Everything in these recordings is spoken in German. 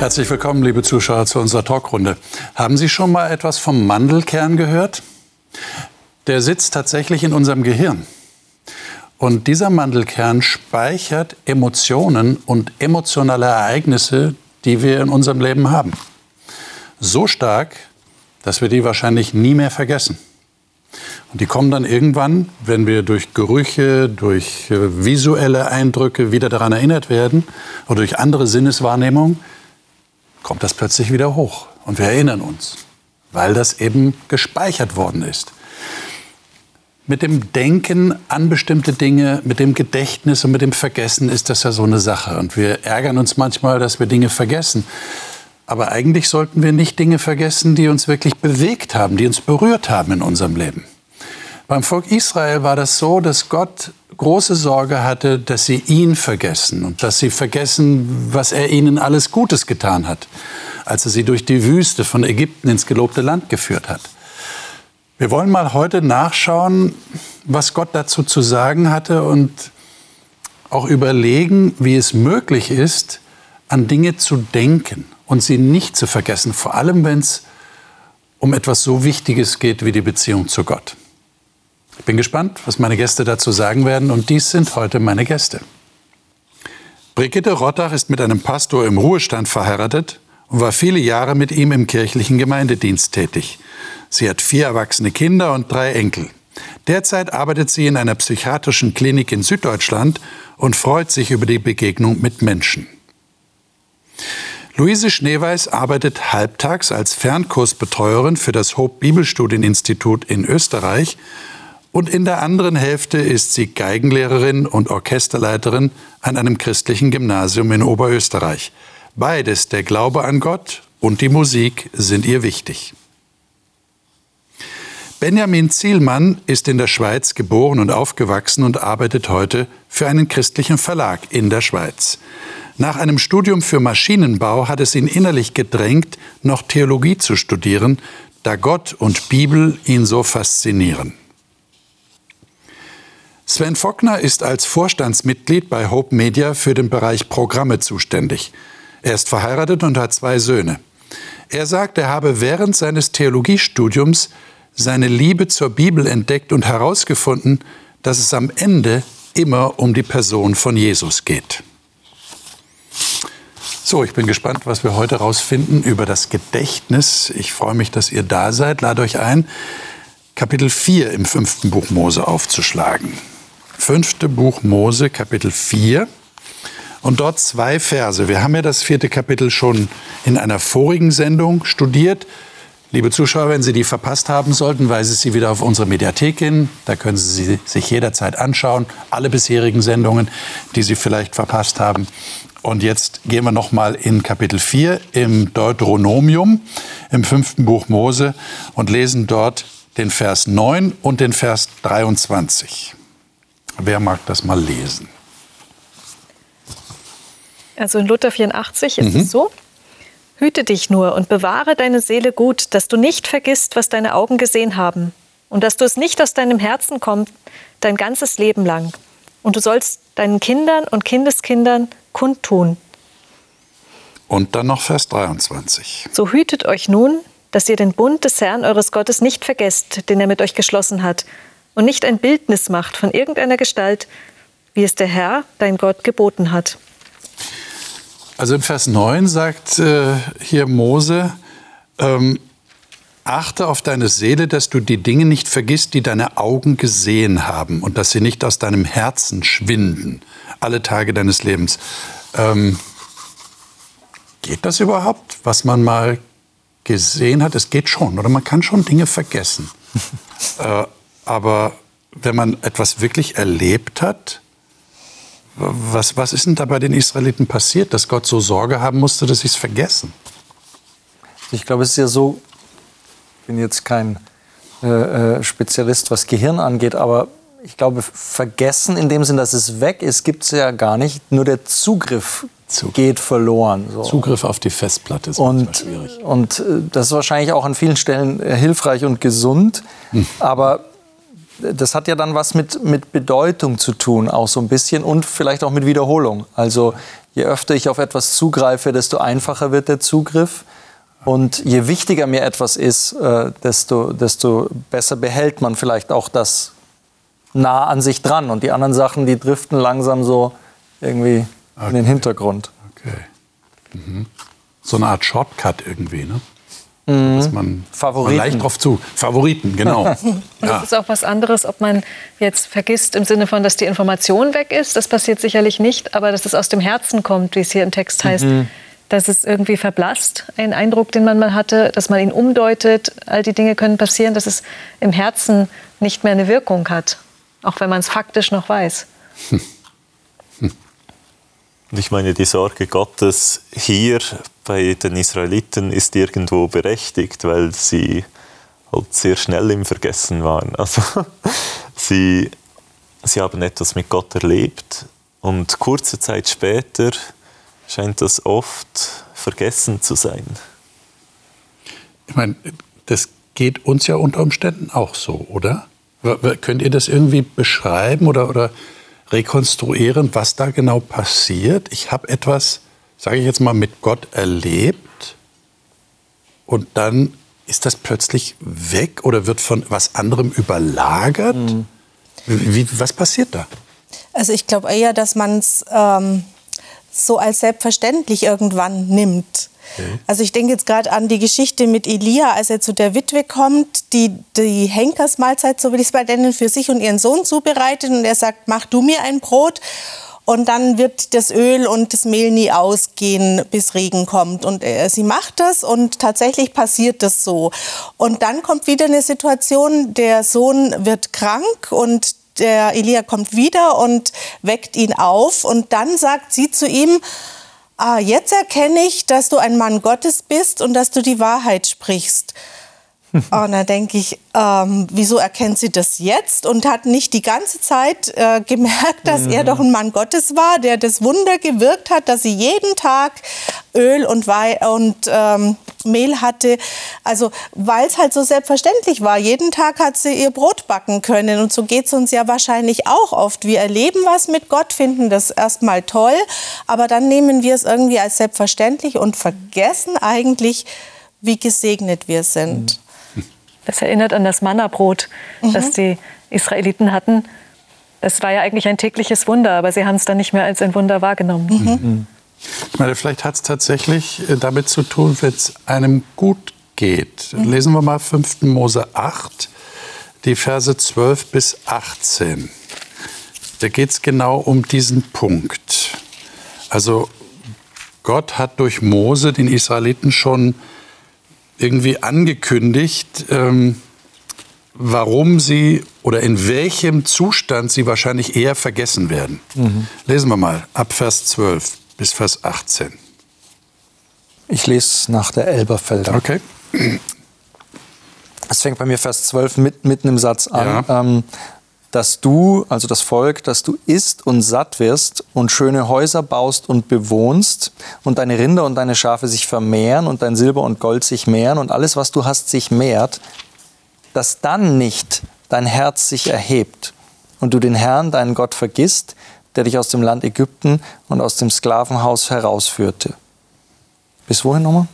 Herzlich willkommen, liebe Zuschauer, zu unserer Talkrunde. Haben Sie schon mal etwas vom Mandelkern gehört? Der sitzt tatsächlich in unserem Gehirn. Und dieser Mandelkern speichert Emotionen und emotionale Ereignisse, die wir in unserem Leben haben. So stark, dass wir die wahrscheinlich nie mehr vergessen. Und die kommen dann irgendwann, wenn wir durch Gerüche, durch äh, visuelle Eindrücke wieder daran erinnert werden oder durch andere Sinneswahrnehmungen, kommt das plötzlich wieder hoch und wir erinnern uns, weil das eben gespeichert worden ist. Mit dem Denken an bestimmte Dinge, mit dem Gedächtnis und mit dem Vergessen ist das ja so eine Sache. Und wir ärgern uns manchmal, dass wir Dinge vergessen. Aber eigentlich sollten wir nicht Dinge vergessen, die uns wirklich bewegt haben, die uns berührt haben in unserem Leben. Beim Volk Israel war das so, dass Gott große Sorge hatte, dass sie ihn vergessen und dass sie vergessen, was er ihnen alles Gutes getan hat, als er sie durch die Wüste von Ägypten ins gelobte Land geführt hat. Wir wollen mal heute nachschauen, was Gott dazu zu sagen hatte und auch überlegen, wie es möglich ist, an Dinge zu denken und sie nicht zu vergessen, vor allem wenn es um etwas so Wichtiges geht wie die Beziehung zu Gott. Ich bin gespannt, was meine Gäste dazu sagen werden und dies sind heute meine Gäste. Brigitte Rottach ist mit einem Pastor im Ruhestand verheiratet und war viele Jahre mit ihm im kirchlichen Gemeindedienst tätig. Sie hat vier erwachsene Kinder und drei Enkel. Derzeit arbeitet sie in einer psychiatrischen Klinik in Süddeutschland und freut sich über die Begegnung mit Menschen. Luise Schneeweiß arbeitet halbtags als Fernkursbetreuerin für das Hope Bibelstudieninstitut in Österreich und in der anderen Hälfte ist sie Geigenlehrerin und Orchesterleiterin an einem christlichen Gymnasium in Oberösterreich. Beides, der Glaube an Gott und die Musik, sind ihr wichtig. Benjamin Zielmann ist in der Schweiz geboren und aufgewachsen und arbeitet heute für einen christlichen Verlag in der Schweiz. Nach einem Studium für Maschinenbau hat es ihn innerlich gedrängt, noch Theologie zu studieren, da Gott und Bibel ihn so faszinieren. Sven Fockner ist als Vorstandsmitglied bei Hope Media für den Bereich Programme zuständig. Er ist verheiratet und hat zwei Söhne. Er sagt, er habe während seines Theologiestudiums seine Liebe zur Bibel entdeckt und herausgefunden, dass es am Ende immer um die Person von Jesus geht. So, ich bin gespannt, was wir heute herausfinden über das Gedächtnis. Ich freue mich, dass ihr da seid. Lade euch ein, Kapitel 4 im fünften Buch Mose aufzuschlagen fünfte Buch Mose, Kapitel 4. Und dort zwei Verse. Wir haben ja das vierte Kapitel schon in einer vorigen Sendung studiert. Liebe Zuschauer, wenn Sie die verpasst haben sollten, weise ich Sie wieder auf unsere Mediathek hin. Da können Sie sich jederzeit anschauen. Alle bisherigen Sendungen, die Sie vielleicht verpasst haben. Und jetzt gehen wir noch mal in Kapitel 4 im Deuteronomium, im fünften Buch Mose und lesen dort den Vers 9 und den Vers 23. Wer mag das mal lesen? Also in Luther 84 ist mhm. es so. Hüte dich nur und bewahre deine Seele gut, dass du nicht vergisst, was deine Augen gesehen haben und dass du es nicht aus deinem Herzen kommt, dein ganzes Leben lang. Und du sollst deinen Kindern und Kindeskindern kundtun. Und dann noch Vers 23. So hütet euch nun, dass ihr den Bund des Herrn eures Gottes nicht vergesst, den er mit euch geschlossen hat, und nicht ein Bildnis macht von irgendeiner Gestalt, wie es der Herr, dein Gott, geboten hat. Also im Vers 9 sagt äh, hier Mose, ähm, achte auf deine Seele, dass du die Dinge nicht vergisst, die deine Augen gesehen haben und dass sie nicht aus deinem Herzen schwinden, alle Tage deines Lebens. Ähm, geht das überhaupt, was man mal gesehen hat? Es geht schon, oder man kann schon Dinge vergessen. äh, aber wenn man etwas wirklich erlebt hat, was, was ist denn da bei den Israeliten passiert, dass Gott so Sorge haben musste, dass sie es vergessen? Ich glaube, es ist ja so, ich bin jetzt kein äh, äh, Spezialist, was Gehirn angeht, aber ich glaube, vergessen in dem Sinn, dass es weg ist, gibt es ja gar nicht. Nur der Zugriff Zug. geht verloren. So. Zugriff auf die Festplatte ist und, schwierig. Und äh, das ist wahrscheinlich auch an vielen Stellen äh, hilfreich und gesund. Hm. Aber das hat ja dann was mit, mit Bedeutung zu tun, auch so ein bisschen und vielleicht auch mit Wiederholung. Also je öfter ich auf etwas zugreife, desto einfacher wird der Zugriff. Und je wichtiger mir etwas ist, äh, desto, desto besser behält man vielleicht auch das nah an sich dran. Und die anderen Sachen, die driften langsam so irgendwie okay. in den Hintergrund. Okay. Mhm. So eine Art Shortcut irgendwie, ne? Mhm. Dass man, Favoriten. man leicht drauf zu. Favoriten, genau. Und ja. es ist auch was anderes, ob man jetzt vergisst im Sinne von, dass die Information weg ist. Das passiert sicherlich nicht, aber dass es aus dem Herzen kommt, wie es hier im Text heißt. Mhm. Dass es irgendwie verblasst, ein Eindruck, den man mal hatte, dass man ihn umdeutet. All die Dinge können passieren, dass es im Herzen nicht mehr eine Wirkung hat, auch wenn man es faktisch noch weiß. Hm. Und ich meine, die Sorge Gottes hier bei den Israeliten ist irgendwo berechtigt, weil sie halt sehr schnell im Vergessen waren. Also sie, sie haben etwas mit Gott erlebt und kurze Zeit später scheint das oft vergessen zu sein. Ich meine, das geht uns ja unter Umständen auch so, oder? Könnt ihr das irgendwie beschreiben oder, oder rekonstruieren, was da genau passiert. Ich habe etwas, sage ich jetzt mal, mit Gott erlebt und dann ist das plötzlich weg oder wird von was anderem überlagert. Mhm. Wie, was passiert da? Also ich glaube eher, dass man es ähm, so als selbstverständlich irgendwann nimmt. Also ich denke jetzt gerade an die Geschichte mit Elia, als er zu der Witwe kommt, die die Henkersmahlzeit, so will ich es mal nennen, für sich und ihren Sohn zubereitet und er sagt, mach du mir ein Brot. Und dann wird das Öl und das Mehl nie ausgehen, bis Regen kommt. Und äh, sie macht das und tatsächlich passiert das so. Und dann kommt wieder eine Situation, der Sohn wird krank und der Elia kommt wieder und weckt ihn auf. Und dann sagt sie zu ihm, ah, jetzt erkenne ich, dass du ein Mann Gottes bist und dass du die Wahrheit sprichst. und dann denke ich, ähm, wieso erkennt sie das jetzt und hat nicht die ganze Zeit äh, gemerkt, dass mhm. er doch ein Mann Gottes war, der das Wunder gewirkt hat, dass sie jeden Tag Öl und, Wein und ähm, Mehl hatte. Also weil es halt so selbstverständlich war. Jeden Tag hat sie ihr Brot backen können. Und so geht es uns ja wahrscheinlich auch oft. Wir erleben was mit Gott, finden das erstmal toll, aber dann nehmen wir es irgendwie als selbstverständlich und vergessen eigentlich, wie gesegnet wir sind. Mhm. Das erinnert an das Mannabrot, mhm. das die Israeliten hatten. Es war ja eigentlich ein tägliches Wunder, aber sie haben es dann nicht mehr als ein Wunder wahrgenommen. Mhm. mhm. Ich meine, vielleicht hat es tatsächlich äh, damit zu tun, wenn es einem gut geht. Mhm. Lesen wir mal 5. Mose 8, die Verse 12 bis 18. Da geht es genau um diesen Punkt. Also Gott hat durch Mose den Israeliten schon irgendwie angekündigt, ähm, warum sie oder in welchem Zustand sie wahrscheinlich eher vergessen werden. Mhm. Lesen wir mal ab Vers 12 bis Vers 18. Ich lese nach der Elberfelder. Okay. Es fängt bei mir Vers 12 mit, mitten im Satz an. Ja. Ähm, dass du, also das Volk, dass du isst und satt wirst und schöne Häuser baust und bewohnst und deine Rinder und deine Schafe sich vermehren und dein Silber und Gold sich mehren und alles, was du hast, sich mehrt, dass dann nicht dein Herz sich erhebt und du den Herrn, deinen Gott, vergisst, der dich aus dem Land Ägypten und aus dem Sklavenhaus herausführte. Bis wohin nochmal?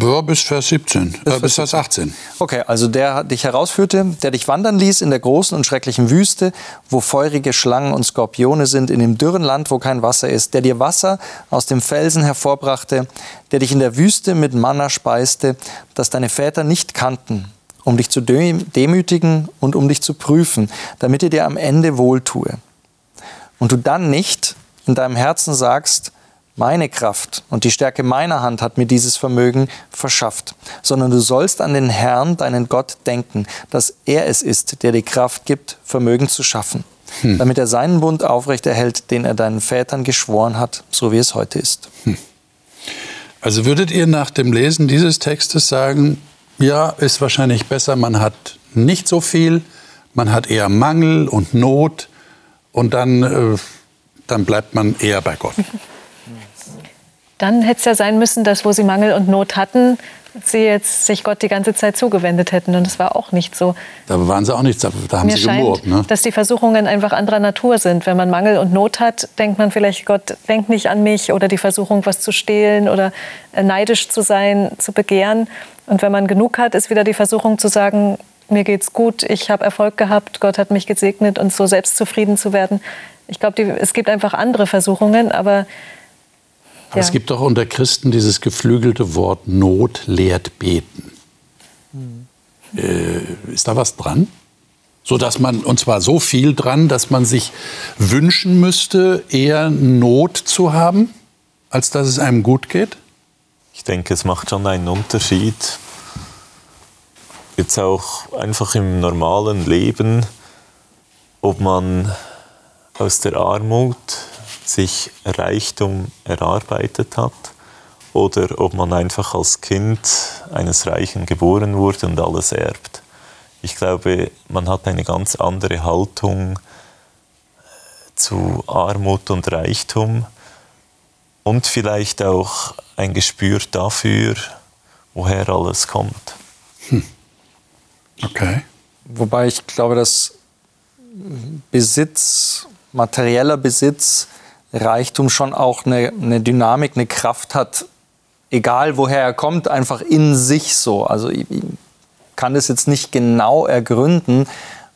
Ja, bis Vers 17, bis, äh, bis Vers 18. Okay, also der dich herausführte, der dich wandern ließ in der großen und schrecklichen Wüste, wo feurige Schlangen und Skorpione sind, in dem dürren Land, wo kein Wasser ist, der dir Wasser aus dem Felsen hervorbrachte, der dich in der Wüste mit Manna speiste, das deine Väter nicht kannten, um dich zu demütigen und um dich zu prüfen, damit er dir am Ende wohltue. Und du dann nicht in deinem Herzen sagst, meine Kraft und die Stärke meiner Hand hat mir dieses Vermögen verschafft, sondern du sollst an den Herrn, deinen Gott, denken, dass er es ist, der die Kraft gibt, Vermögen zu schaffen, hm. damit er seinen Bund aufrechterhält, den er deinen Vätern geschworen hat, so wie es heute ist. Hm. Also würdet ihr nach dem Lesen dieses Textes sagen, ja, ist wahrscheinlich besser, man hat nicht so viel, man hat eher Mangel und Not und dann, äh, dann bleibt man eher bei Gott. Dann hätte es ja sein müssen, dass wo sie Mangel und Not hatten, sie jetzt sich Gott die ganze Zeit zugewendet hätten. Und das war auch nicht so. Da waren sie auch nichts, da haben Mir sie gemurrt. Ne? dass die Versuchungen einfach anderer Natur sind. Wenn man Mangel und Not hat, denkt man vielleicht, Gott denkt nicht an mich oder die Versuchung, was zu stehlen oder äh, neidisch zu sein, zu begehren. Und wenn man genug hat, ist wieder die Versuchung zu sagen, mir geht's gut, ich habe Erfolg gehabt, Gott hat mich gesegnet und so selbstzufrieden zu werden. Ich glaube, es gibt einfach andere Versuchungen, aber aber es gibt doch unter Christen dieses geflügelte Wort Not lehrt beten. Hm. Äh, ist da was dran? So dass man, und zwar so viel dran, dass man sich wünschen müsste, eher Not zu haben, als dass es einem gut geht? Ich denke, es macht schon einen Unterschied. Jetzt auch einfach im normalen Leben, ob man aus der Armut sich Reichtum erarbeitet hat oder ob man einfach als Kind eines Reichen geboren wurde und alles erbt. Ich glaube, man hat eine ganz andere Haltung zu Armut und Reichtum und vielleicht auch ein Gespür dafür, woher alles kommt. Hm. Okay. Wobei ich glaube, dass Besitz, materieller Besitz Reichtum schon auch eine, eine Dynamik, eine Kraft hat, egal woher er kommt, einfach in sich so. Also ich, ich kann das jetzt nicht genau ergründen,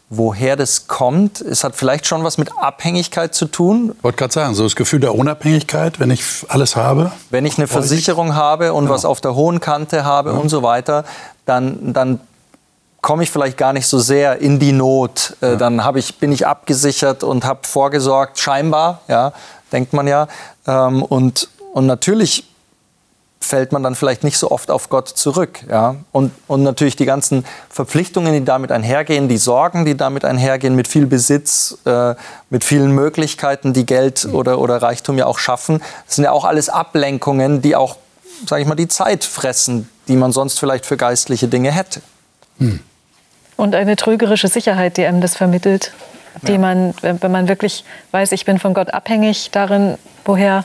woher das kommt. Es hat vielleicht schon was mit Abhängigkeit zu tun. Ich wollte gerade sagen, so das Gefühl der Unabhängigkeit, wenn ich alles habe. Wenn ich eine Versicherung habe und genau. was auf der hohen Kante habe ja. und so weiter, dann, dann komme ich vielleicht gar nicht so sehr in die Not. Äh, ja. Dann ich, bin ich abgesichert und habe vorgesorgt, scheinbar. Ja denkt man ja. Ähm, und, und natürlich fällt man dann vielleicht nicht so oft auf Gott zurück. Ja? Und, und natürlich die ganzen Verpflichtungen, die damit einhergehen, die Sorgen, die damit einhergehen, mit viel Besitz, äh, mit vielen Möglichkeiten, die Geld oder, oder Reichtum ja auch schaffen, das sind ja auch alles Ablenkungen, die auch, sage ich mal, die Zeit fressen, die man sonst vielleicht für geistliche Dinge hätte. Hm. Und eine trügerische Sicherheit, die einem das vermittelt die ja. man, wenn man wirklich weiß, ich bin von Gott abhängig darin, woher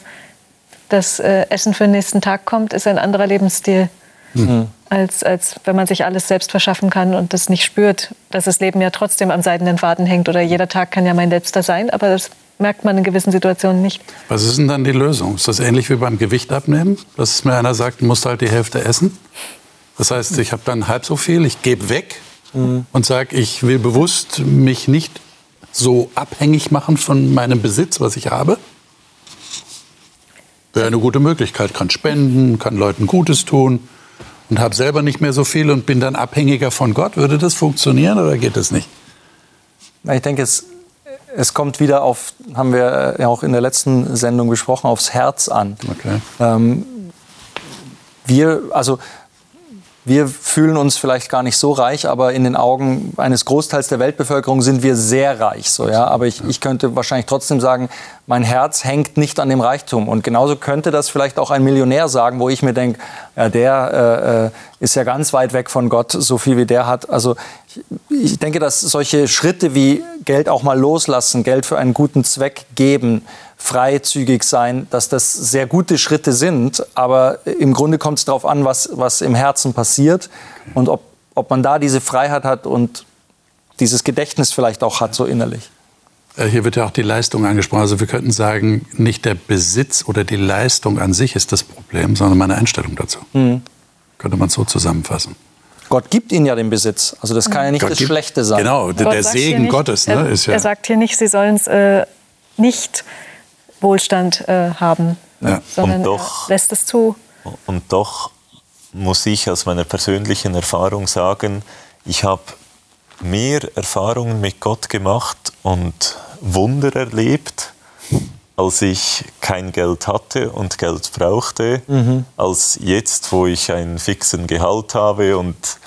das äh, Essen für den nächsten Tag kommt, ist ein anderer Lebensstil. Mhm. Als, als wenn man sich alles selbst verschaffen kann und das nicht spürt, dass das Leben ja trotzdem am seidenen Faden hängt oder jeder Tag kann ja mein letzter sein, aber das merkt man in gewissen Situationen nicht. Was ist denn dann die Lösung? Ist das ähnlich wie beim Gewicht abnehmen? Dass mir einer sagt, du musst halt die Hälfte essen? Das heißt, ich habe dann halb so viel, ich gebe weg mhm. und sage, ich will bewusst mich nicht so abhängig machen von meinem Besitz, was ich habe? Wäre eine gute Möglichkeit. Kann spenden, kann Leuten Gutes tun und habe selber nicht mehr so viel und bin dann abhängiger von Gott. Würde das funktionieren oder geht das nicht? Ich denke, es, es kommt wieder auf, haben wir ja auch in der letzten Sendung besprochen, aufs Herz an. Okay. Ähm, wir, also wir fühlen uns vielleicht gar nicht so reich, aber in den Augen eines Großteils der Weltbevölkerung sind wir sehr reich. So, ja? Aber ich, ich könnte wahrscheinlich trotzdem sagen, mein Herz hängt nicht an dem Reichtum. Und genauso könnte das vielleicht auch ein Millionär sagen, wo ich mir denke, ja, der äh, äh ist ja ganz weit weg von Gott, so viel wie der hat. Also ich, ich denke, dass solche Schritte wie Geld auch mal loslassen, Geld für einen guten Zweck geben, freizügig sein, dass das sehr gute Schritte sind. Aber im Grunde kommt es darauf an, was, was im Herzen passiert und ob, ob man da diese Freiheit hat und dieses Gedächtnis vielleicht auch hat, so innerlich. Äh, hier wird ja auch die Leistung angesprochen. Also wir könnten sagen, nicht der Besitz oder die Leistung an sich ist das Problem, sondern meine Einstellung dazu. Mhm. Könnte man so zusammenfassen. Gott gibt ihnen ja den Besitz. Also das kann ja nicht Gott das gibt, Schlechte sein. Genau, Gott der Segen nicht, Gottes. Ne, er, ist ja er sagt hier nicht, sie sollen es äh, nicht Wohlstand äh, haben, ja. sondern doch, er lässt es zu. Und doch muss ich aus meiner persönlichen Erfahrung sagen, ich habe mehr Erfahrungen mit Gott gemacht und Wunder erlebt, als ich kein Geld hatte und Geld brauchte, mhm. als jetzt, wo ich einen fixen Gehalt habe und,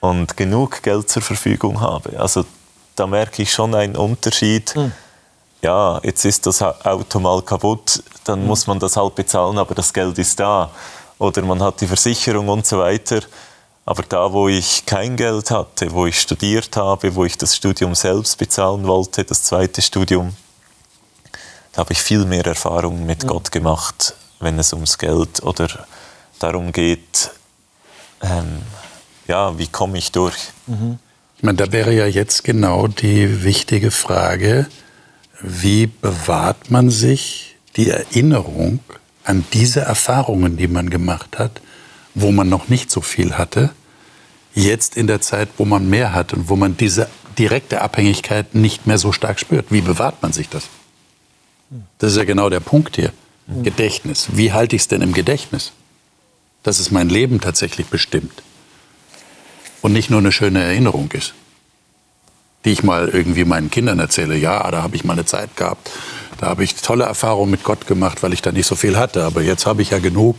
und genug Geld zur Verfügung habe. Also da merke ich schon einen Unterschied. Mhm ja, jetzt ist das Auto mal kaputt, dann mhm. muss man das halt bezahlen, aber das Geld ist da. Oder man hat die Versicherung und so weiter. Aber da, wo ich kein Geld hatte, wo ich studiert habe, wo ich das Studium selbst bezahlen wollte, das zweite Studium, da habe ich viel mehr Erfahrungen mit mhm. Gott gemacht, wenn es ums Geld oder darum geht, ähm, ja, wie komme ich durch? Mhm. Ich meine, da wäre ja jetzt genau die wichtige Frage, wie bewahrt man sich die Erinnerung an diese Erfahrungen, die man gemacht hat, wo man noch nicht so viel hatte, jetzt in der Zeit, wo man mehr hat und wo man diese direkte Abhängigkeit nicht mehr so stark spürt. Wie bewahrt man sich das? Das ist ja genau der Punkt hier. Gedächtnis. Wie halte ich es denn im Gedächtnis? Dass es mein Leben tatsächlich bestimmt. Und nicht nur eine schöne Erinnerung ist, die ich mal irgendwie meinen Kindern erzähle. Ja, da habe ich mal eine Zeit gehabt, da habe ich tolle Erfahrungen mit Gott gemacht, weil ich da nicht so viel hatte. Aber jetzt habe ich ja genug.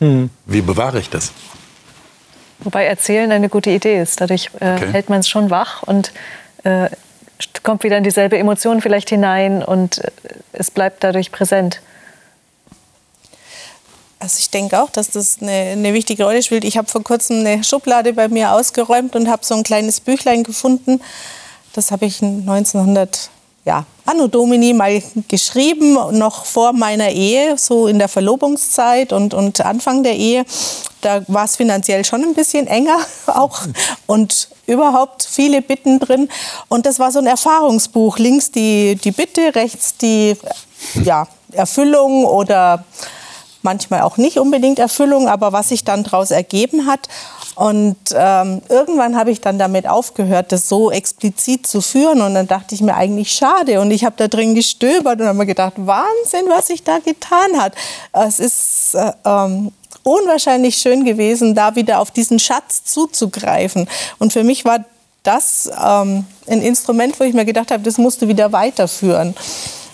Mhm. Wie bewahre ich das? Wobei Erzählen eine gute Idee ist. Dadurch äh, okay. hält man es schon wach und äh, kommt wieder in dieselbe Emotion vielleicht hinein und äh, es bleibt dadurch präsent. Also ich denke auch, dass das eine, eine wichtige Rolle spielt. Ich habe vor kurzem eine Schublade bei mir ausgeräumt und habe so ein kleines Büchlein gefunden. Das habe ich 1900 ja, Anno Domini mal geschrieben, noch vor meiner Ehe, so in der Verlobungszeit und, und Anfang der Ehe. Da war es finanziell schon ein bisschen enger auch und überhaupt viele Bitten drin. Und das war so ein Erfahrungsbuch. Links die, die Bitte, rechts die ja, Erfüllung oder manchmal auch nicht unbedingt Erfüllung, aber was sich dann daraus ergeben hat. Und ähm, irgendwann habe ich dann damit aufgehört, das so explizit zu führen. Und dann dachte ich mir eigentlich schade. Und ich habe da drin gestöbert und habe mir gedacht, Wahnsinn, was sich da getan hat. Es ist äh, ähm, unwahrscheinlich schön gewesen, da wieder auf diesen Schatz zuzugreifen. Und für mich war das ähm, ein Instrument, wo ich mir gedacht habe, das musst du wieder weiterführen.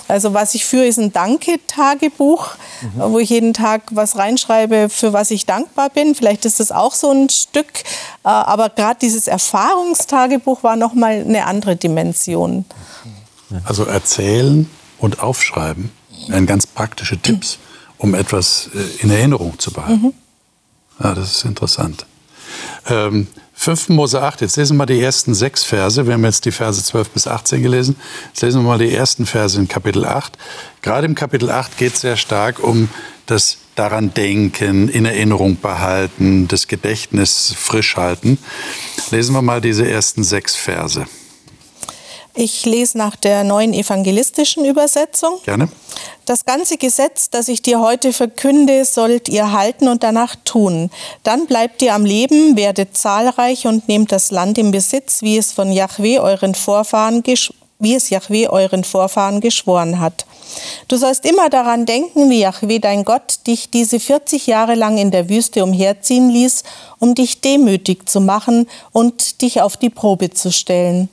Also was ich führe, ist ein Danke-Tagebuch, mhm. wo ich jeden Tag was reinschreibe, für was ich dankbar bin. Vielleicht ist das auch so ein Stück. Äh, aber gerade dieses Erfahrungstagebuch war noch mal eine andere Dimension. Also erzählen und aufschreiben wären ganz praktische Tipps, um etwas äh, in Erinnerung zu behalten. Mhm. Ja, das ist interessant. Ähm, 5. Mose 8, jetzt lesen wir mal die ersten sechs Verse. Wir haben jetzt die Verse 12 bis 18 gelesen. Jetzt lesen wir mal die ersten Verse in Kapitel 8. Gerade im Kapitel 8 geht es sehr stark um das daran denken, in Erinnerung behalten, das Gedächtnis frisch halten. Lesen wir mal diese ersten sechs Verse. Ich lese nach der neuen evangelistischen Übersetzung. Gerne. Das ganze Gesetz, das ich dir heute verkünde, sollt ihr halten und danach tun. Dann bleibt ihr am Leben, werdet zahlreich und nehmt das Land im Besitz, wie es von Yahweh euren Vorfahren wie es Yahweh euren Vorfahren geschworen hat. Du sollst immer daran denken, wie Yahweh dein Gott dich diese 40 Jahre lang in der Wüste umherziehen ließ, um dich demütig zu machen und dich auf die Probe zu stellen.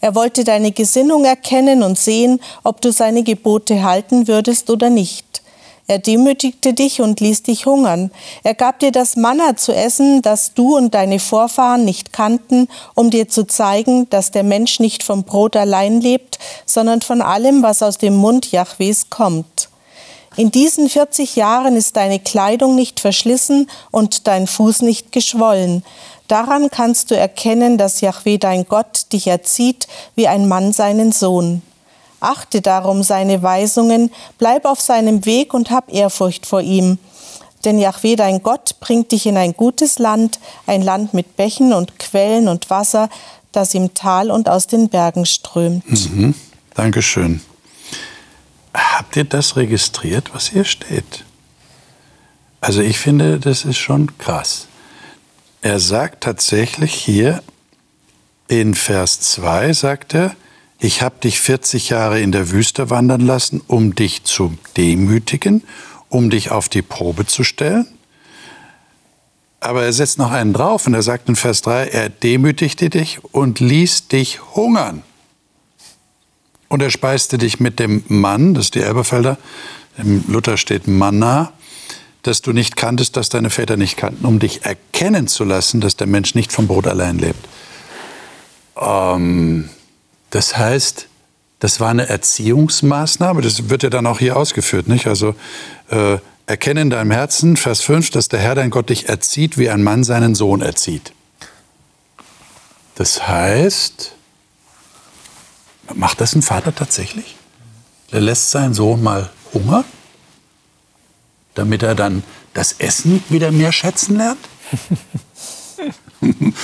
Er wollte deine Gesinnung erkennen und sehen, ob du seine Gebote halten würdest oder nicht. Er demütigte dich und ließ dich hungern. Er gab dir das Manna zu essen, das du und deine Vorfahren nicht kannten, um dir zu zeigen, dass der Mensch nicht vom Brot allein lebt, sondern von allem, was aus dem Mund Jahwes kommt. In diesen 40 Jahren ist deine Kleidung nicht verschlissen und dein Fuß nicht geschwollen. Daran kannst du erkennen, dass Yahweh dein Gott dich erzieht wie ein Mann seinen Sohn. Achte darum seine Weisungen, bleib auf seinem Weg und hab Ehrfurcht vor ihm. Denn Yahweh dein Gott bringt dich in ein gutes Land, ein Land mit Bächen und Quellen und Wasser, das im Tal und aus den Bergen strömt. Mhm. Dankeschön. Habt ihr das registriert, was hier steht? Also ich finde, das ist schon krass. Er sagt tatsächlich hier in Vers 2, sagt er, ich habe dich 40 Jahre in der Wüste wandern lassen, um dich zu demütigen, um dich auf die Probe zu stellen. Aber er setzt noch einen drauf und er sagt in Vers 3, er demütigte dich und ließ dich hungern. Und er speiste dich mit dem Mann, das ist die Elberfelder, im Luther steht Manna, das du nicht kanntest, das deine Väter nicht kannten, um dich erkennen zu lassen, dass der Mensch nicht vom Brot allein lebt. Ähm, das heißt, das war eine Erziehungsmaßnahme, das wird ja dann auch hier ausgeführt, nicht? Also äh, erkenne in deinem Herzen, Vers 5, dass der Herr dein Gott dich erzieht, wie ein Mann seinen Sohn erzieht. Das heißt, macht das ein Vater tatsächlich? Er lässt seinen Sohn mal hungern? damit er dann das Essen wieder mehr schätzen lernt?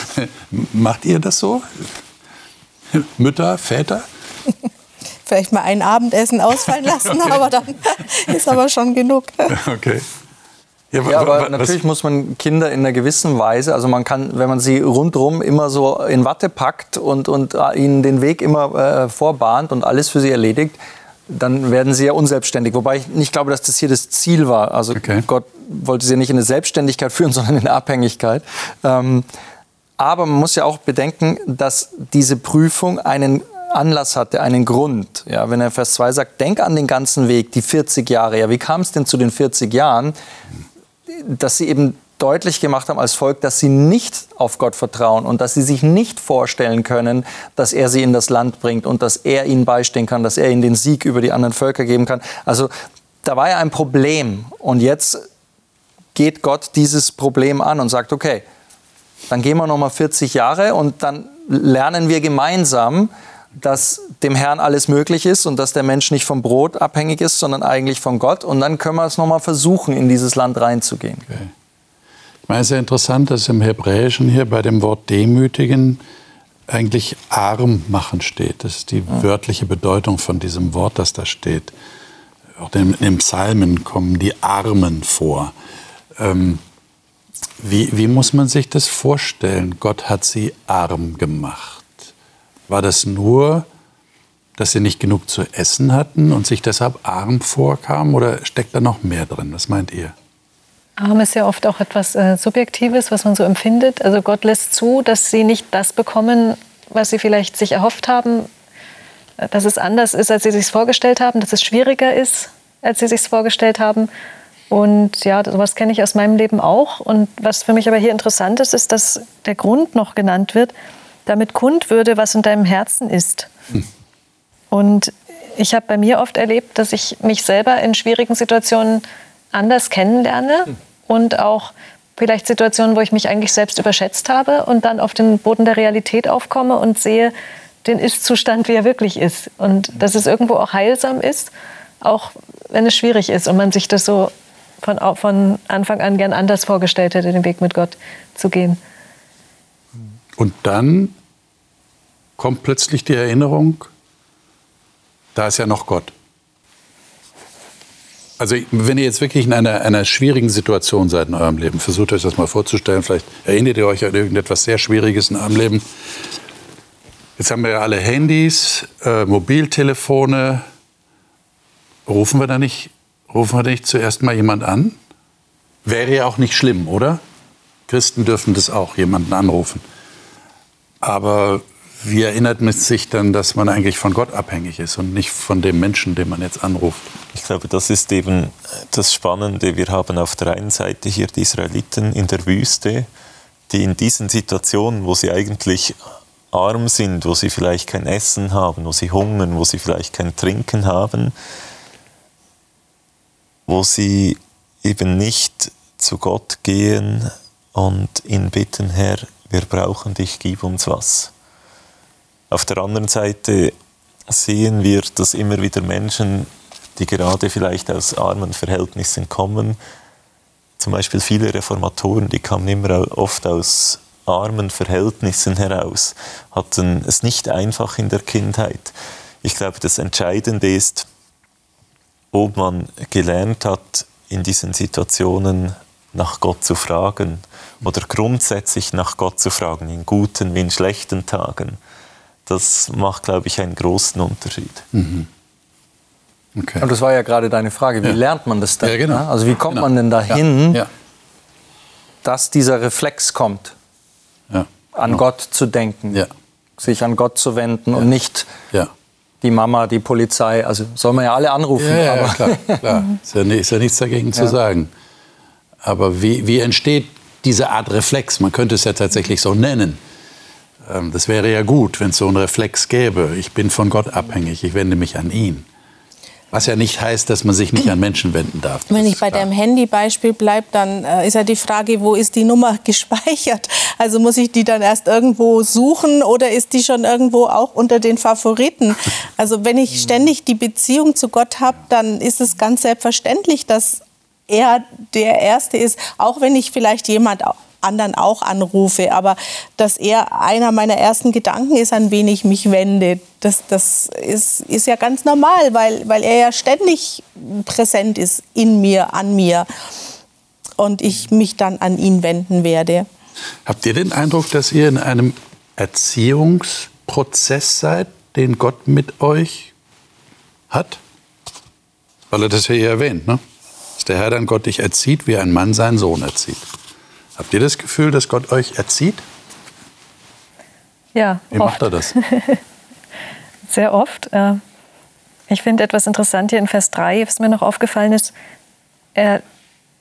Macht ihr das so? Mütter, Väter? Vielleicht mal ein Abendessen ausfallen lassen, okay. aber dann ist aber schon genug. Okay. Ja, ja, aber natürlich muss man Kinder in einer gewissen Weise, also man kann, wenn man sie rundherum immer so in Watte packt und, und äh, ihnen den Weg immer äh, vorbahnt und alles für sie erledigt, dann werden sie ja unselbstständig. Wobei ich nicht glaube, dass das hier das Ziel war. Also okay. Gott wollte sie nicht in eine Selbstständigkeit führen, sondern in eine Abhängigkeit. Ähm, aber man muss ja auch bedenken, dass diese Prüfung einen Anlass hatte, einen Grund. Ja, wenn er Vers 2 sagt, denk an den ganzen Weg, die 40 Jahre. Ja, wie kam es denn zu den 40 Jahren? Dass sie eben deutlich gemacht haben als Volk, dass sie nicht auf Gott vertrauen und dass sie sich nicht vorstellen können, dass er sie in das Land bringt und dass er ihnen beistehen kann, dass er ihnen den Sieg über die anderen Völker geben kann. Also da war ja ein Problem und jetzt geht Gott dieses Problem an und sagt, okay, dann gehen wir noch mal 40 Jahre und dann lernen wir gemeinsam, dass dem Herrn alles möglich ist und dass der Mensch nicht vom Brot abhängig ist, sondern eigentlich von Gott. Und dann können wir es nochmal versuchen, in dieses Land reinzugehen. Okay. Ich meine, es ist ja interessant, dass im Hebräischen hier bei dem Wort demütigen eigentlich arm machen steht. Das ist die ja. wörtliche Bedeutung von diesem Wort, das da steht. Auch in den Psalmen kommen die Armen vor. Ähm, wie, wie muss man sich das vorstellen? Gott hat sie arm gemacht. War das nur, dass sie nicht genug zu essen hatten und sich deshalb arm vorkamen oder steckt da noch mehr drin? Was meint ihr? Arm ist ja oft auch etwas äh, Subjektives, was man so empfindet. Also Gott lässt zu, dass sie nicht das bekommen, was sie vielleicht sich erhofft haben, äh, dass es anders ist, als sie sich vorgestellt haben, dass es schwieriger ist, als sie sich vorgestellt haben. Und ja, sowas kenne ich aus meinem Leben auch. Und was für mich aber hier interessant ist, ist, dass der Grund noch genannt wird, damit kund würde, was in deinem Herzen ist. Hm. Und ich habe bei mir oft erlebt, dass ich mich selber in schwierigen Situationen anders kennenlerne hm. und auch vielleicht Situationen, wo ich mich eigentlich selbst überschätzt habe und dann auf den Boden der Realität aufkomme und sehe den Ist-Zustand, wie er wirklich ist. Und hm. dass es irgendwo auch heilsam ist, auch wenn es schwierig ist und man sich das so von, von Anfang an gern anders vorgestellt hätte, den Weg mit Gott zu gehen. Und dann kommt plötzlich die Erinnerung, da ist ja noch Gott. Also wenn ihr jetzt wirklich in einer, einer schwierigen Situation seid in eurem Leben, versucht euch das mal vorzustellen, vielleicht erinnert ihr euch an irgendetwas sehr Schwieriges in eurem Leben. Jetzt haben wir ja alle Handys, äh, Mobiltelefone. Rufen wir da nicht, rufen wir nicht zuerst mal jemand an? Wäre ja auch nicht schlimm, oder? Christen dürfen das auch, jemanden anrufen. Aber wie erinnert man sich dann, dass man eigentlich von Gott abhängig ist und nicht von dem Menschen, den man jetzt anruft? Ich glaube, das ist eben das Spannende. Wir haben auf der einen Seite hier die Israeliten in der Wüste, die in diesen Situationen, wo sie eigentlich arm sind, wo sie vielleicht kein Essen haben, wo sie hungern, wo sie vielleicht kein Trinken haben, wo sie eben nicht zu Gott gehen und ihn bitten, Herr, wir brauchen dich, gib uns was. Auf der anderen Seite sehen wir, dass immer wieder Menschen, die gerade vielleicht aus armen Verhältnissen kommen, zum Beispiel viele Reformatoren, die kamen immer oft aus armen Verhältnissen heraus, hatten es nicht einfach in der Kindheit. Ich glaube, das Entscheidende ist, ob man gelernt hat, in diesen Situationen nach Gott zu fragen oder grundsätzlich nach Gott zu fragen, in guten wie in schlechten Tagen, das macht, glaube ich, einen großen Unterschied. Mhm. Okay. Aber das war ja gerade deine Frage, wie ja. lernt man das denn? Ja, genau. Also wie kommt genau. man denn dahin, ja. dass dieser Reflex kommt, an Gott zu denken, sich an Gott zu wenden und nicht die Mama, die Polizei, also soll man ja alle anrufen. Ja, ja, klar, klar. Ist, ja, ist ja nichts dagegen zu sagen. Aber wie, wie entsteht diese Art Reflex? Man könnte es ja tatsächlich so nennen. Ähm, das wäre ja gut, wenn es so einen Reflex gäbe. Ich bin von Gott abhängig, ich wende mich an ihn. Was ja nicht heißt, dass man sich nicht an Menschen wenden darf. Wenn ich bei klar. dem Handybeispiel bleibe, dann äh, ist ja die Frage, wo ist die Nummer gespeichert? Also muss ich die dann erst irgendwo suchen oder ist die schon irgendwo auch unter den Favoriten? Also wenn ich ständig die Beziehung zu Gott habe, dann ist es ganz selbstverständlich, dass er der Erste ist, auch wenn ich vielleicht jemand anderen auch anrufe. Aber dass er einer meiner ersten Gedanken ist, an wen ich mich wende, das, das ist, ist ja ganz normal, weil, weil er ja ständig präsent ist in mir, an mir. Und ich mich dann an ihn wenden werde. Habt ihr den Eindruck, dass ihr in einem Erziehungsprozess seid, den Gott mit euch hat? Weil er das ja hier erwähnt, ne? Dass der Herr dann Gott dich erzieht, wie ein Mann seinen Sohn erzieht. Habt ihr das Gefühl, dass Gott euch erzieht? Ja. Wie oft. macht er das? Sehr oft. Äh, ich finde etwas interessant hier in Vers 3, was mir noch aufgefallen ist. Er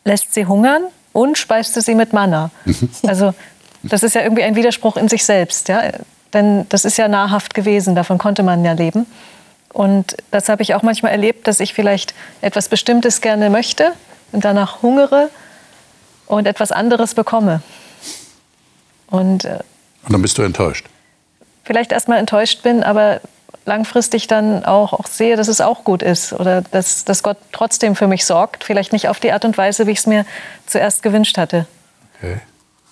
lässt sie hungern und speiste sie mit Manna. Mhm. Also das ist ja irgendwie ein Widerspruch in sich selbst. Ja? Denn das ist ja nahrhaft gewesen, davon konnte man ja leben. Und das habe ich auch manchmal erlebt, dass ich vielleicht etwas Bestimmtes gerne möchte und danach hungere und etwas anderes bekomme. Und, äh, und dann bist du enttäuscht? Vielleicht erstmal enttäuscht bin, aber langfristig dann auch, auch sehe, dass es auch gut ist oder dass, dass Gott trotzdem für mich sorgt. Vielleicht nicht auf die Art und Weise, wie ich es mir zuerst gewünscht hatte. Okay.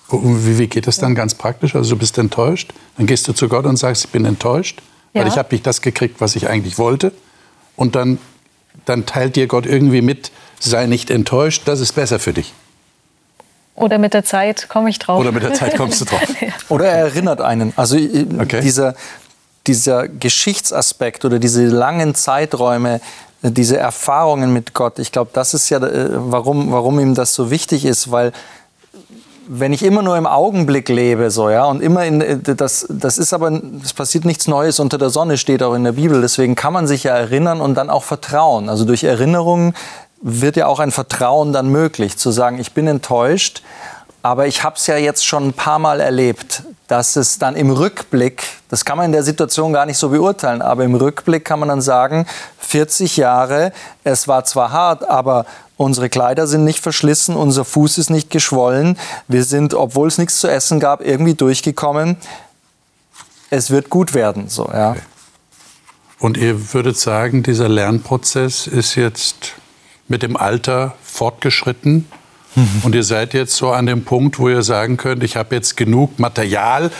Und wie, wie geht das dann ganz praktisch? Also du bist enttäuscht, dann gehst du zu Gott und sagst, ich bin enttäuscht, weil ja. ich habe nicht das gekriegt, was ich eigentlich wollte. Und dann, dann teilt dir Gott irgendwie mit, sei nicht enttäuscht, das ist besser für dich. Oder mit der Zeit komme ich drauf. Oder mit der Zeit kommst du drauf. Oder er erinnert einen. Also äh, okay. dieser, dieser Geschichtsaspekt oder diese langen Zeiträume, äh, diese Erfahrungen mit Gott, ich glaube, das ist ja, äh, warum, warum ihm das so wichtig ist, weil wenn ich immer nur im Augenblick lebe, so ja, und immer in äh, das, das ist aber, es passiert nichts Neues unter der Sonne, steht auch in der Bibel. Deswegen kann man sich ja erinnern und dann auch vertrauen. Also durch Erinnerungen wird ja auch ein Vertrauen dann möglich, zu sagen, ich bin enttäuscht, aber ich habe es ja jetzt schon ein paar Mal erlebt, dass es dann im Rückblick, das kann man in der Situation gar nicht so beurteilen, aber im Rückblick kann man dann sagen, 40 Jahre, es war zwar hart, aber unsere Kleider sind nicht verschlissen, unser Fuß ist nicht geschwollen, wir sind, obwohl es nichts zu essen gab, irgendwie durchgekommen. Es wird gut werden, so, ja. Und ihr würdet sagen, dieser Lernprozess ist jetzt mit dem Alter fortgeschritten? Mhm. Und ihr seid jetzt so an dem Punkt, wo ihr sagen könnt, ich habe jetzt genug Material,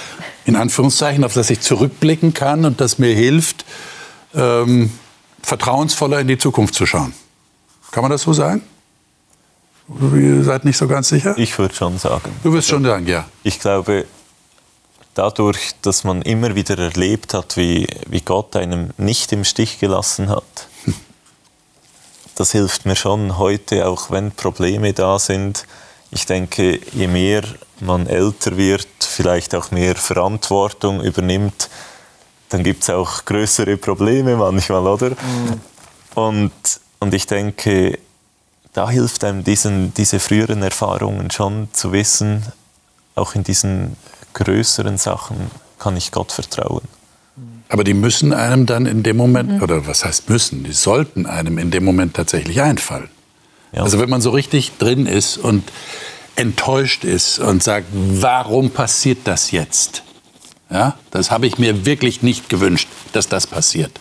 in Anführungszeichen, auf das ich zurückblicken kann und das mir hilft, ähm, vertrauensvoller in die Zukunft zu schauen. Kann man das so sagen? Ihr seid nicht so ganz sicher? Ich würde schon sagen. Du wirst schon sagen, ja. Ich glaube, dadurch, dass man immer wieder erlebt hat, wie, wie Gott einem nicht im Stich gelassen hat, das hilft mir schon heute, auch wenn Probleme da sind. Ich denke, je mehr man älter wird, vielleicht auch mehr Verantwortung übernimmt, dann gibt es auch größere Probleme manchmal, oder? Mhm. Und, und ich denke, da hilft einem diesen, diese früheren Erfahrungen schon zu wissen, auch in diesen größeren Sachen kann ich Gott vertrauen. Aber die müssen einem dann in dem Moment, mhm. oder was heißt müssen, die sollten einem in dem Moment tatsächlich einfallen. Ja. Also wenn man so richtig drin ist und enttäuscht ist und sagt, warum passiert das jetzt? Ja, das habe ich mir wirklich nicht gewünscht, dass das passiert.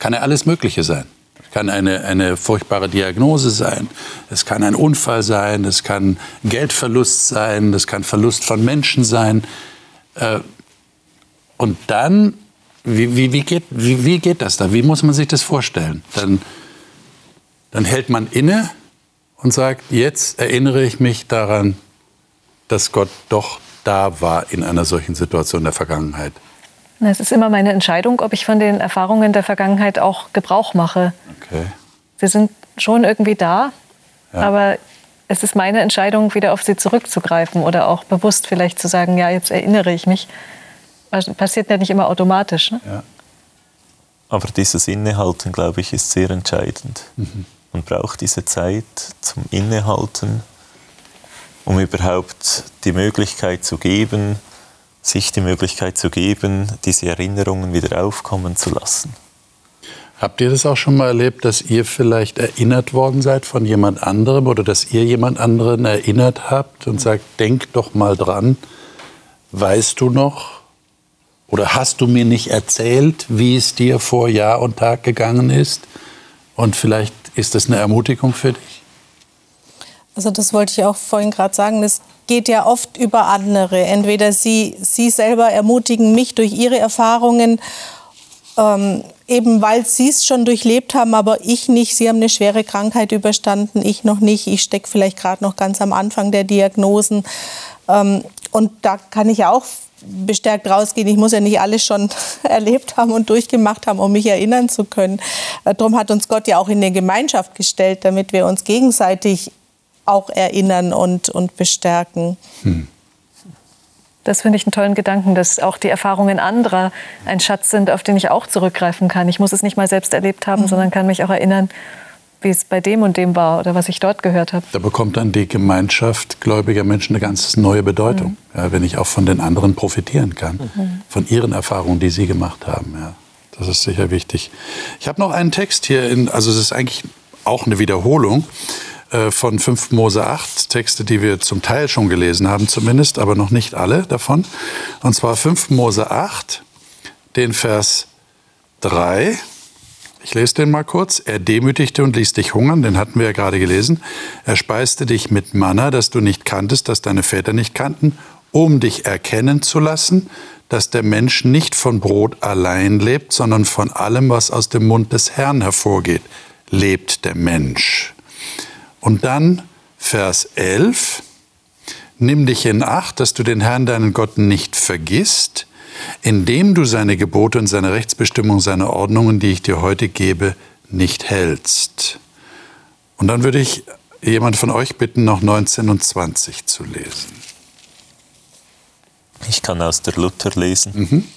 Kann ja alles Mögliche sein. Es kann eine, eine furchtbare Diagnose sein, es kann ein Unfall sein, es kann Geldverlust sein, es kann Verlust von Menschen sein. Äh, und dann wie, wie, wie, geht, wie, wie geht das da? Wie muss man sich das vorstellen? Dann, dann hält man inne und sagt, jetzt erinnere ich mich daran, dass Gott doch da war in einer solchen Situation der Vergangenheit. Es ist immer meine Entscheidung, ob ich von den Erfahrungen der Vergangenheit auch Gebrauch mache. Okay. Sie sind schon irgendwie da, ja. aber es ist meine Entscheidung, wieder auf sie zurückzugreifen oder auch bewusst vielleicht zu sagen, ja, jetzt erinnere ich mich. Passiert ja nicht immer automatisch. Ne? Ja. Aber dieses Innehalten, glaube ich, ist sehr entscheidend. Mhm. Man braucht diese Zeit zum Innehalten, um überhaupt die Möglichkeit zu geben, sich die Möglichkeit zu geben, diese Erinnerungen wieder aufkommen zu lassen. Habt ihr das auch schon mal erlebt, dass ihr vielleicht erinnert worden seid von jemand anderem oder dass ihr jemand anderen erinnert habt und sagt, denk doch mal dran, weißt du noch, oder hast du mir nicht erzählt, wie es dir vor Jahr und Tag gegangen ist? Und vielleicht ist das eine Ermutigung für dich? Also das wollte ich auch vorhin gerade sagen. Es geht ja oft über andere. Entweder sie, sie selber ermutigen mich durch ihre Erfahrungen, ähm, eben weil sie es schon durchlebt haben, aber ich nicht. Sie haben eine schwere Krankheit überstanden, ich noch nicht. Ich stecke vielleicht gerade noch ganz am Anfang der Diagnosen. Ähm, und da kann ich auch bestärkt rausgehen. Ich muss ja nicht alles schon erlebt haben und durchgemacht haben, um mich erinnern zu können. Äh, darum hat uns Gott ja auch in eine Gemeinschaft gestellt, damit wir uns gegenseitig auch erinnern und, und bestärken. Hm. Das finde ich einen tollen Gedanken, dass auch die Erfahrungen anderer ein Schatz sind, auf den ich auch zurückgreifen kann. Ich muss es nicht mal selbst erlebt haben, mhm. sondern kann mich auch erinnern, wie es bei dem und dem war oder was ich dort gehört habe. Da bekommt dann die Gemeinschaft gläubiger Menschen eine ganz neue Bedeutung, mhm. ja, wenn ich auch von den anderen profitieren kann, mhm. von ihren Erfahrungen, die sie gemacht haben. Ja, das ist sicher wichtig. Ich habe noch einen Text hier, in, also es ist eigentlich auch eine Wiederholung. Äh, von 5 Mose 8, Texte, die wir zum Teil schon gelesen haben zumindest, aber noch nicht alle davon. Und zwar 5 Mose 8, den Vers 3. Ich lese den mal kurz. Er demütigte und ließ dich hungern, den hatten wir ja gerade gelesen. Er speiste dich mit Manna, das du nicht kanntest, das deine Väter nicht kannten, um dich erkennen zu lassen, dass der Mensch nicht von Brot allein lebt, sondern von allem, was aus dem Mund des Herrn hervorgeht, lebt der Mensch. Und dann Vers 11. Nimm dich in Acht, dass du den Herrn, deinen Gott, nicht vergisst, indem du seine Gebote und seine Rechtsbestimmungen, seine Ordnungen, die ich dir heute gebe, nicht hältst. Und dann würde ich jemand von euch bitten, noch 19 und 20 zu lesen. Ich kann aus der Luther lesen. Mhm.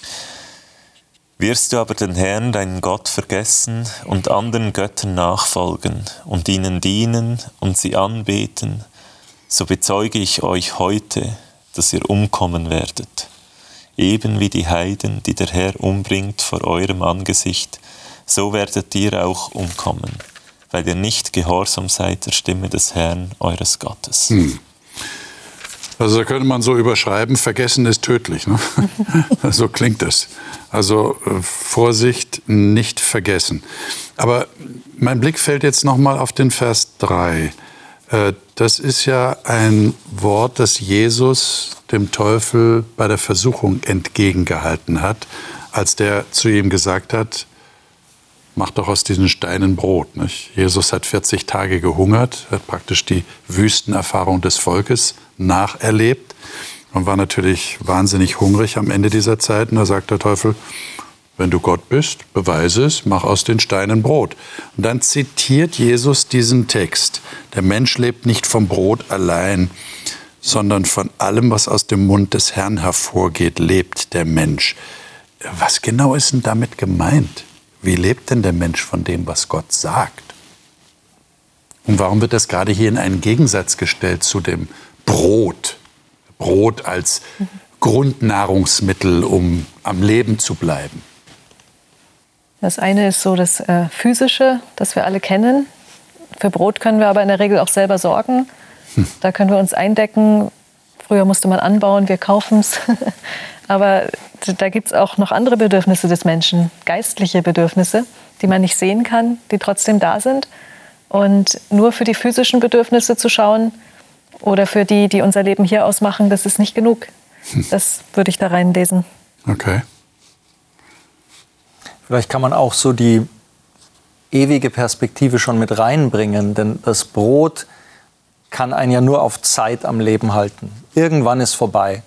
Wirst du aber den Herrn, deinen Gott, vergessen und anderen Göttern nachfolgen und ihnen dienen und sie anbeten, so bezeuge ich euch heute, dass ihr umkommen werdet. Eben wie die Heiden, die der Herr umbringt vor eurem Angesicht, so werdet ihr auch umkommen, weil ihr nicht gehorsam seid der Stimme des Herrn, eures Gottes. Hm. Also da könnte man so überschreiben, vergessen ist tödlich. Ne? so klingt es. Also äh, Vorsicht, nicht vergessen. Aber mein Blick fällt jetzt nochmal auf den Vers 3. Äh, das ist ja ein Wort, das Jesus dem Teufel bei der Versuchung entgegengehalten hat, als der zu ihm gesagt hat, mach doch aus diesen Steinen Brot. Nicht? Jesus hat 40 Tage gehungert, hat praktisch die Wüstenerfahrung des Volkes nacherlebt und war natürlich wahnsinnig hungrig am Ende dieser Zeit. Und da sagt der Teufel, wenn du Gott bist, beweise es, mach aus den Steinen Brot. Und dann zitiert Jesus diesen Text. Der Mensch lebt nicht vom Brot allein, sondern von allem, was aus dem Mund des Herrn hervorgeht, lebt der Mensch. Was genau ist denn damit gemeint? Wie lebt denn der Mensch von dem, was Gott sagt? Und warum wird das gerade hier in einen Gegensatz gestellt zu dem Brot. Brot als Grundnahrungsmittel, um am Leben zu bleiben. Das eine ist so das äh, Physische, das wir alle kennen. Für Brot können wir aber in der Regel auch selber sorgen. Hm. Da können wir uns eindecken. Früher musste man anbauen, wir kaufen es. aber da gibt es auch noch andere Bedürfnisse des Menschen, geistliche Bedürfnisse, die man nicht sehen kann, die trotzdem da sind. Und nur für die physischen Bedürfnisse zu schauen, oder für die, die unser Leben hier ausmachen, das ist nicht genug. Hm. Das würde ich da reinlesen. Okay. Vielleicht kann man auch so die ewige Perspektive schon mit reinbringen, denn das Brot kann einen ja nur auf Zeit am Leben halten. Irgendwann ist vorbei.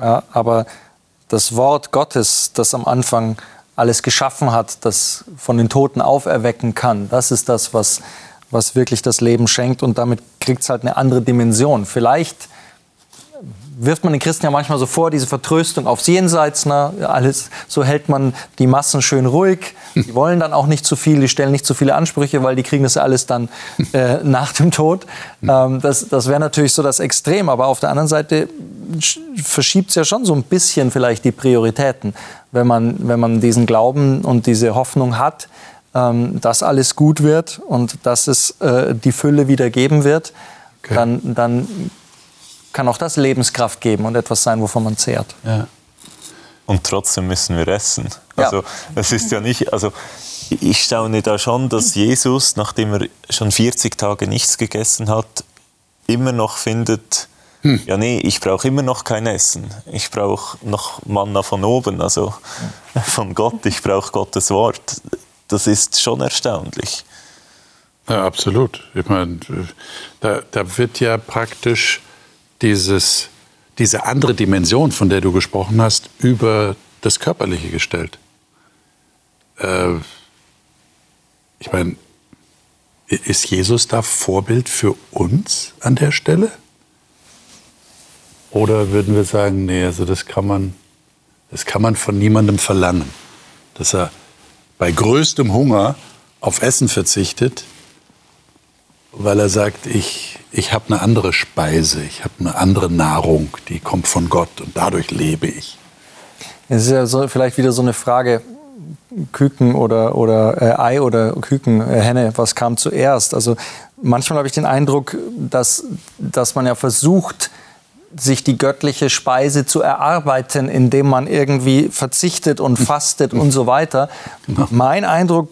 Ja, aber das Wort Gottes, das am Anfang alles geschaffen hat, das von den Toten auferwecken kann, das ist das, was was wirklich das Leben schenkt und damit kriegt es halt eine andere Dimension. Vielleicht wirft man den Christen ja manchmal so vor, diese Vertröstung aufs Jenseits, ne? alles, so hält man die Massen schön ruhig, die wollen dann auch nicht zu viel, die stellen nicht zu viele Ansprüche, weil die kriegen das alles dann äh, nach dem Tod. Ähm, das das wäre natürlich so das Extrem, aber auf der anderen Seite verschiebt es ja schon so ein bisschen vielleicht die Prioritäten, wenn man, wenn man diesen Glauben und diese Hoffnung hat, ähm, dass alles gut wird und dass es äh, die Fülle wieder geben wird, okay. dann, dann kann auch das Lebenskraft geben und etwas sein, wovon man zehrt. Ja. Und trotzdem müssen wir essen. Also ja. es ist ja nicht, also ich staune da schon, dass Jesus, nachdem er schon 40 Tage nichts gegessen hat, immer noch findet, hm. ja nee, ich brauche immer noch kein Essen. Ich brauche noch Manna von oben, also von Gott. Ich brauche Gottes Wort. Das ist schon erstaunlich. Ja, absolut. Ich meine, da, da wird ja praktisch dieses, diese andere Dimension, von der du gesprochen hast, über das Körperliche gestellt. Äh, ich meine, ist Jesus da Vorbild für uns an der Stelle? Oder würden wir sagen, nee, also das kann man, das kann man von niemandem verlangen, dass er bei größtem Hunger auf Essen verzichtet, weil er sagt, ich, ich habe eine andere Speise, ich habe eine andere Nahrung, die kommt von Gott und dadurch lebe ich. Es ist ja so, vielleicht wieder so eine Frage, Küken oder, oder äh, Ei oder Küken, äh, Henne, was kam zuerst? Also manchmal habe ich den Eindruck, dass, dass man ja versucht, sich die göttliche Speise zu erarbeiten, indem man irgendwie verzichtet und fastet und so weiter. Mein Eindruck,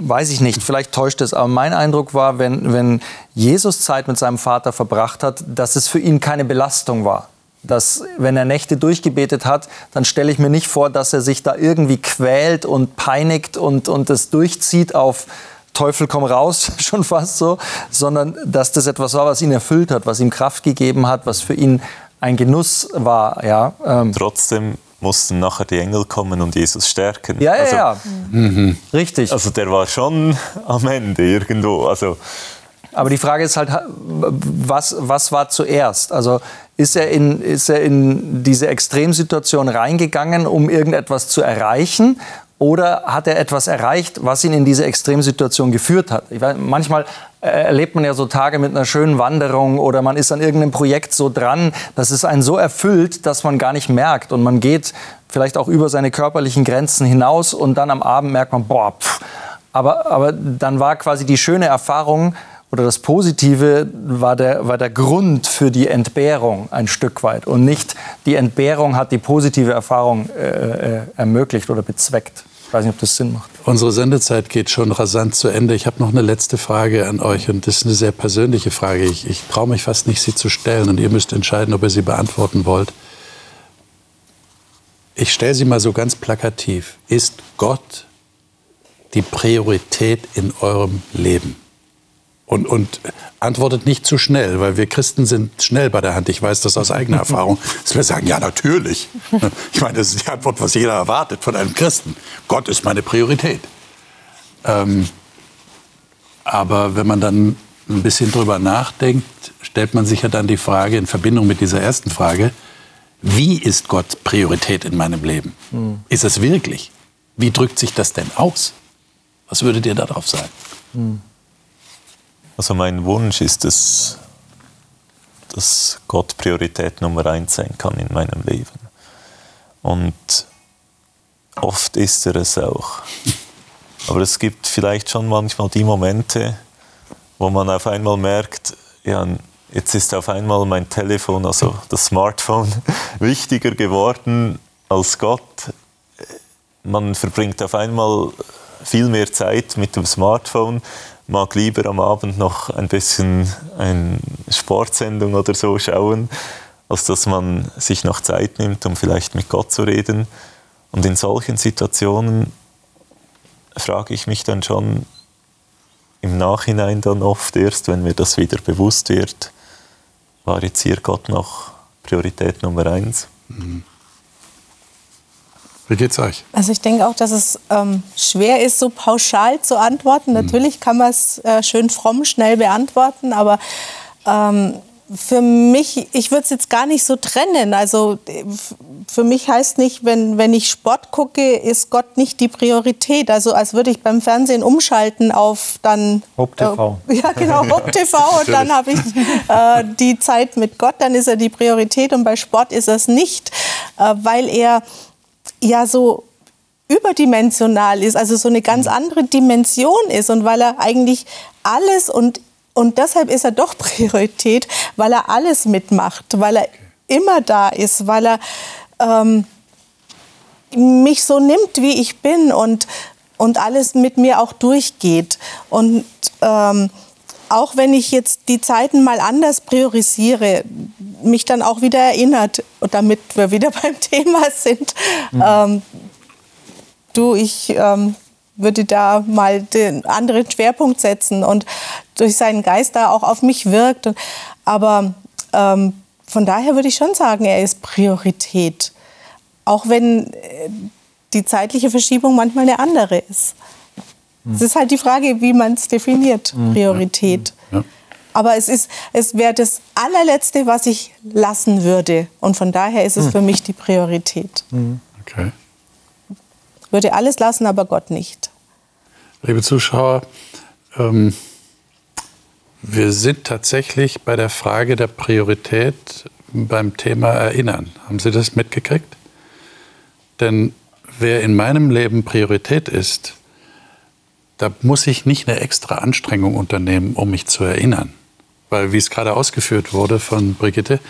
weiß ich nicht, vielleicht täuscht es, aber mein Eindruck war, wenn, wenn Jesus Zeit mit seinem Vater verbracht hat, dass es für ihn keine Belastung war dass wenn er Nächte durchgebetet hat, dann stelle ich mir nicht vor, dass er sich da irgendwie quält und peinigt und, und das durchzieht auf Teufel komm raus, schon fast so, sondern dass das etwas war, was ihn erfüllt hat, was ihm Kraft gegeben hat, was für ihn ein Genuss war. Ja, ähm. Trotzdem mussten nachher die Engel kommen und Jesus stärken. Ja, ja, also, ja. Mhm. Richtig. Also der war schon am Ende irgendwo. Also aber die Frage ist halt, was, was war zuerst? Also ist er, in, ist er in diese Extremsituation reingegangen, um irgendetwas zu erreichen? Oder hat er etwas erreicht, was ihn in diese Extremsituation geführt hat? Weiß, manchmal erlebt man ja so Tage mit einer schönen Wanderung oder man ist an irgendeinem Projekt so dran, dass es einen so erfüllt, dass man gar nicht merkt. Und man geht vielleicht auch über seine körperlichen Grenzen hinaus und dann am Abend merkt man, boah, pff. Aber, aber dann war quasi die schöne Erfahrung, oder das Positive war der, war der Grund für die Entbehrung ein Stück weit und nicht die Entbehrung hat die positive Erfahrung äh, äh, ermöglicht oder bezweckt. Ich weiß nicht, ob das Sinn macht. Unsere Sendezeit geht schon rasant zu Ende. Ich habe noch eine letzte Frage an euch und das ist eine sehr persönliche Frage. Ich, ich traue mich fast nicht, sie zu stellen und ihr müsst entscheiden, ob ihr sie beantworten wollt. Ich stelle sie mal so ganz plakativ. Ist Gott die Priorität in eurem Leben? Und, und antwortet nicht zu schnell, weil wir Christen sind schnell bei der Hand. Ich weiß das aus eigener Erfahrung. Dass wir sagen, ja, natürlich. Ich meine, das ist die Antwort, was jeder erwartet von einem Christen. Gott ist meine Priorität. Ähm, aber wenn man dann ein bisschen drüber nachdenkt, stellt man sich ja dann die Frage in Verbindung mit dieser ersten Frage, wie ist Gott Priorität in meinem Leben? Hm. Ist es wirklich? Wie drückt sich das denn aus? Was würdet ihr darauf sagen? Hm. Also mein Wunsch ist es, dass Gott Priorität Nummer eins sein kann in meinem Leben. Und oft ist er es auch. Aber es gibt vielleicht schon manchmal die Momente, wo man auf einmal merkt, ja, jetzt ist auf einmal mein Telefon, also das Smartphone, wichtiger geworden als Gott. Man verbringt auf einmal viel mehr Zeit mit dem Smartphone, mag lieber am Abend noch ein bisschen eine Sportsendung oder so schauen, als dass man sich noch Zeit nimmt, um vielleicht mit Gott zu reden. Und in solchen Situationen frage ich mich dann schon im Nachhinein dann oft erst, wenn mir das wieder bewusst wird, war jetzt hier Gott noch Priorität Nummer eins? Mhm. Wie geht's euch? Also ich denke auch, dass es ähm, schwer ist, so pauschal zu antworten. Mhm. Natürlich kann man es äh, schön fromm schnell beantworten, aber ähm, für mich, ich würde es jetzt gar nicht so trennen. Also für mich heißt nicht, wenn, wenn ich Sport gucke, ist Gott nicht die Priorität. Also als würde ich beim Fernsehen umschalten auf dann... Hope TV. Äh, ja, genau, Hope TV. und dann habe ich äh, die Zeit mit Gott, dann ist er die Priorität. Und bei Sport ist es nicht, äh, weil er ja so überdimensional ist, also so eine ganz mhm. andere Dimension ist und weil er eigentlich alles und und deshalb ist er doch Priorität, weil er alles mitmacht, weil er immer da ist, weil er ähm, mich so nimmt, wie ich bin und, und alles mit mir auch durchgeht. Und ähm, auch wenn ich jetzt die Zeiten mal anders priorisiere, mich dann auch wieder erinnert, damit wir wieder beim Thema sind. Mhm. Ähm, du, ich ähm, würde da mal den anderen Schwerpunkt setzen und durch seinen Geist da auch auf mich wirkt. Aber ähm, von daher würde ich schon sagen, er ist Priorität. Auch wenn äh, die zeitliche Verschiebung manchmal eine andere ist. Hm. Es ist halt die Frage, wie man es definiert, hm. Priorität. Ja. Aber es, ist, es wäre das allerletzte, was ich lassen würde. Und von daher ist es hm. für mich die Priorität. Okay. Würde alles lassen, aber Gott nicht. Liebe Zuschauer, ähm, wir sind tatsächlich bei der Frage der Priorität beim Thema Erinnern. Haben Sie das mitgekriegt? Denn wer in meinem Leben Priorität ist, da muss ich nicht eine extra Anstrengung unternehmen, um mich zu erinnern. Weil, wie es gerade ausgeführt wurde von Brigitte,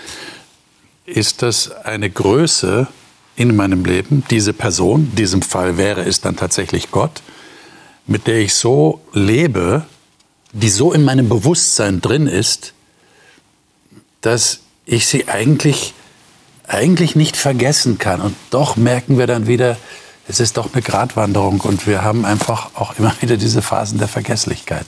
ist das eine Größe in meinem Leben, diese Person, in diesem Fall wäre es dann tatsächlich Gott, mit der ich so lebe, die so in meinem Bewusstsein drin ist, dass ich sie eigentlich, eigentlich nicht vergessen kann. Und doch merken wir dann wieder, es ist doch eine Gratwanderung und wir haben einfach auch immer wieder diese Phasen der Vergesslichkeit.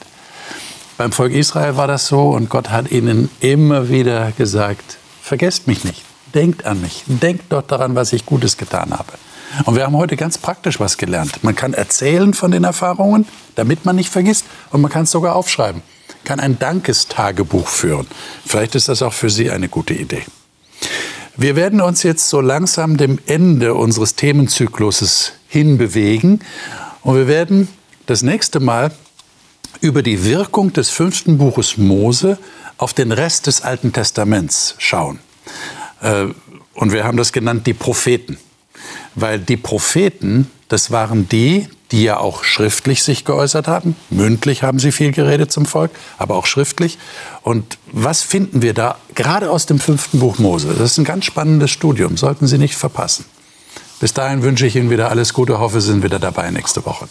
Beim Volk Israel war das so und Gott hat ihnen immer wieder gesagt, vergesst mich nicht, denkt an mich, denkt doch daran, was ich Gutes getan habe. Und wir haben heute ganz praktisch was gelernt. Man kann erzählen von den Erfahrungen, damit man nicht vergisst. Und man kann es sogar aufschreiben. Kann ein Dankestagebuch führen. Vielleicht ist das auch für Sie eine gute Idee. Wir werden uns jetzt so langsam dem Ende unseres Themenzykluses hinbewegen. Und wir werden das nächste Mal über die Wirkung des fünften Buches Mose auf den Rest des Alten Testaments schauen. Äh, und wir haben das genannt die Propheten. Weil die Propheten, das waren die, die ja auch schriftlich sich geäußert haben. Mündlich haben sie viel geredet zum Volk, aber auch schriftlich. Und was finden wir da gerade aus dem fünften Buch Mose? Das ist ein ganz spannendes Studium, sollten Sie nicht verpassen. Bis dahin wünsche ich Ihnen wieder alles Gute, hoffe, Sie sind wieder dabei nächste Woche.